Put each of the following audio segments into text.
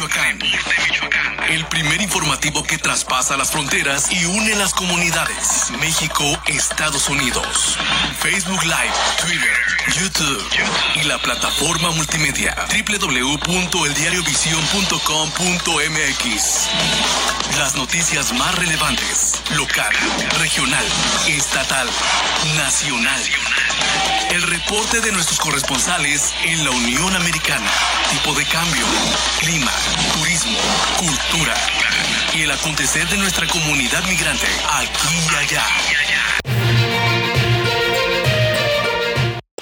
Michoacán. El primer informativo que traspasa las fronteras y une las comunidades. México, Estados Unidos. Facebook Live, Twitter, YouTube y la plataforma multimedia www.eldiariovision.com.mx. Las noticias más relevantes, local, regional, estatal, nacional. El reporte de nuestros corresponsales en la Unión Americana. Tipo de cambio, clima, turismo, cultura y el acontecer de nuestra comunidad migrante aquí y allá.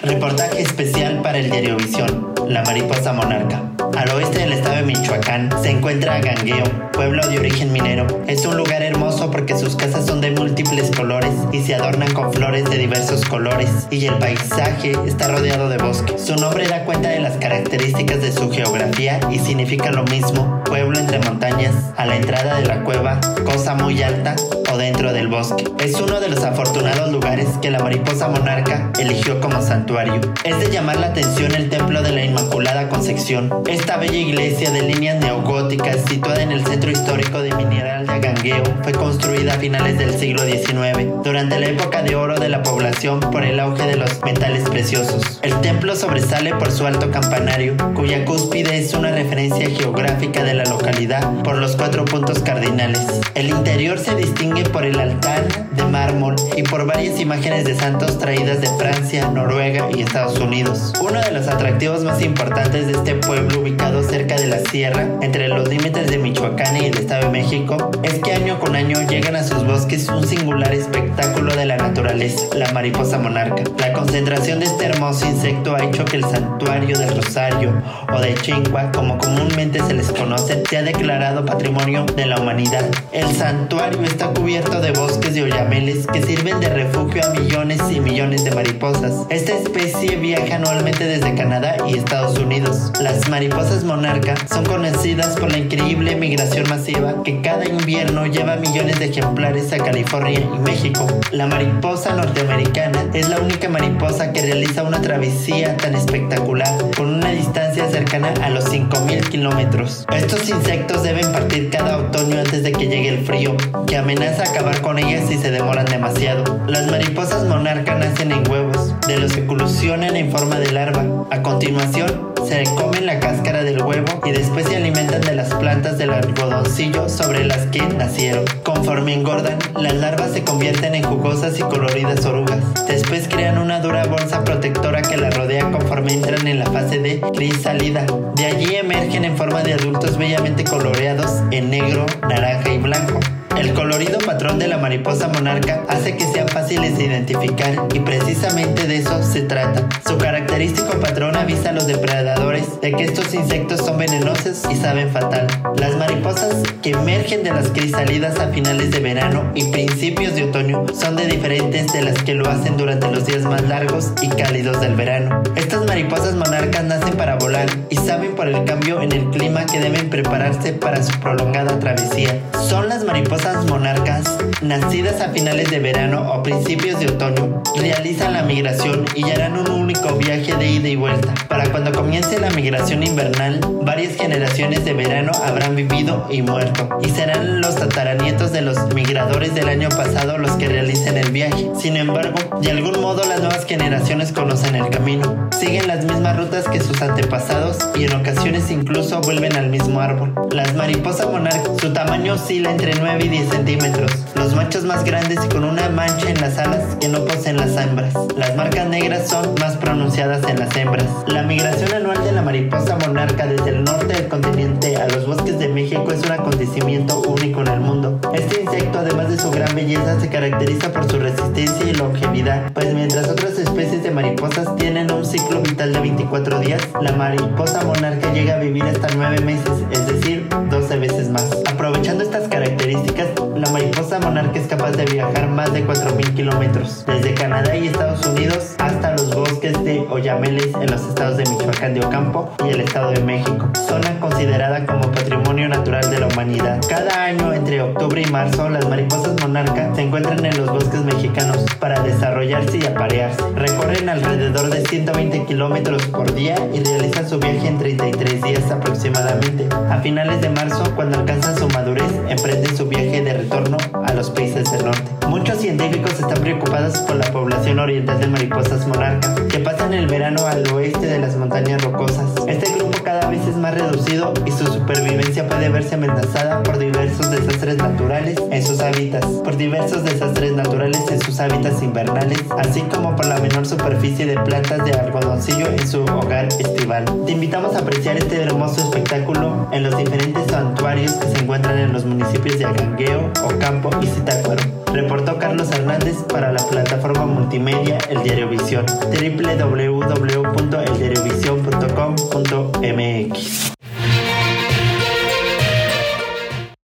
Reportaje especial para el Diario Visión, La Mariposa Monarca. Al oeste del estado de Michoacán se encuentra Gangueo, pueblo de origen minero. Es un lugar hermoso porque sus casas son de múltiples colores y se adornan con flores de diversos colores y el paisaje está rodeado de bosque. Su nombre da cuenta de las características de su geografía y significa lo mismo, pueblo entre montañas, a la entrada de la cueva, cosa muy alta o dentro del bosque. Es uno de los afortunados lugares que la mariposa monarca eligió como santuario. Es de llamar la atención el templo de la Inmaculada Concepción. Esta bella iglesia de líneas neogóticas situada en el centro histórico de Mineral de Agangueo fue construida a finales del siglo XIX, durante la época de oro de la población por el auge de los metales preciosos. El templo sobresale por su alto campanario, cuya cúspide es una referencia geográfica de la localidad por los cuatro puntos cardinales. El interior se distingue por el altar de mármol y por varias imágenes de santos traídas de Francia, Noruega y Estados Unidos. Uno de los atractivos más importantes de este pueblo ubicado cerca de la sierra, entre los límites de Michoacán y el Estado de México, es que año con año llegan a sus bosques un singular espectáculo de la naturaleza, la mariposa monarca. La concentración de este hermoso insecto ha hecho que el santuario del Rosario o de Chingua, como comúnmente se les conoce, sea declarado patrimonio de la humanidad. El santuario está cubierto de bosques de oyameles que sirven de refugio a millones y millones de mariposas. Esta especie viaja anualmente desde Canadá y Estados Unidos. Las mariposas monarca son conocidas por la increíble migración masiva que cada invierno lleva millones de ejemplares a California y México. La mariposa norteamericana es la única mariposa que realiza una travesía tan espectacular con una distancia cercana a los 5.000 kilómetros. Estos insectos deben partir cada otoño antes de que llegue el frío, que amenaza acabar con ellas si se demoran demasiado. Las mariposas monarca nacen en huevos, de los que eclosionan en forma de larva. A continuación, se comen la cáscara del huevo y después se alimentan de las plantas del algodoncillo sobre las que nacieron. Conforme engordan, las larvas se convierten en jugosas y coloridas orugas. Después crean una dura bolsa protectora que la rodea conforme entran en la fase de crisalida. De allí emergen en forma de adultos bellamente coloreados en negro, naranja y blanco. El colorido patrón de la mariposa monarca hace que sean fáciles de identificar y precisamente de eso se trata. Su característico patrón avisa a los depredadores de que estos insectos son venenosos y saben fatal. Las mariposas que emergen de las crisalidas a finales de verano y principios de otoño son de diferentes de las que lo hacen durante los días más largos y cálidos del verano. Estas mariposas monarcas nacen para volar y saben por el cambio en el clima que deben prepararse para su prolongada travesía. Son las mariposas monarcas, nacidas a finales de verano o principios de otoño, realizan la migración y harán un único viaje de ida y vuelta. Para cuando comience la migración invernal, varias generaciones de verano habrán vivido y muerto, y serán los tataranietos de los migradores del año pasado los que realicen el viaje. Sin embargo, de algún modo las nuevas generaciones conocen el camino, siguen las mismas rutas que sus antepasados y en ocasiones incluso vuelven al mismo árbol. Las mariposas monarcas, su tamaño oscila entre 9 y 10 centímetros. Los machos más grandes y con una mancha en las alas que no poseen las hembras. Las marcas negras son más pronunciadas en las hembras. La migración anual de la mariposa monarca desde el norte del continente a los bosques de México es un acontecimiento único en el mundo. Este insecto, además de su gran belleza, se caracteriza por su resistencia y longevidad, pues mientras otras especies de mariposas tienen un ciclo vital de 24 días, la mariposa monarca llega a vivir hasta 9 meses, es decir, 12 veces estas características, la mariposa monarca es capaz de viajar más de 4.000 kilómetros, desde Canadá y Estados Unidos hasta los bosques de Oyameles en los estados de Michoacán de Ocampo y el Estado de México, zona considerada como patrimonio natural de la humanidad. Cada año, entre octubre y marzo, las mariposas monarca se encuentran en los bosques mexicanos para desarrollarse y aparearse. Recorren alrededor de 120 kilómetros por día y realizan su viaje en 33 días aproximadamente. A finales de marzo, cuando alcanzan su madurez, emprenden su viaje de retorno a científicos están preocupados por la población oriental de mariposas monarca, que pasan el verano al oeste de las montañas rocosas. Este grupo cada vez es más reducido y su supervivencia puede verse amenazada por diversos desastres naturales en sus hábitats, por diversos desastres naturales en sus hábitats invernales, así como por la menor superficie de plantas de algodoncillo en su hogar estival. Te invitamos a apreciar este hermoso espectáculo en los diferentes santuarios que se encuentran en los municipios de Agangueo, Ocampo y Zitácuaro. Reportó Carlos Hernández para la plataforma multimedia El Diario Visión, www.eldiariovision.com.mx.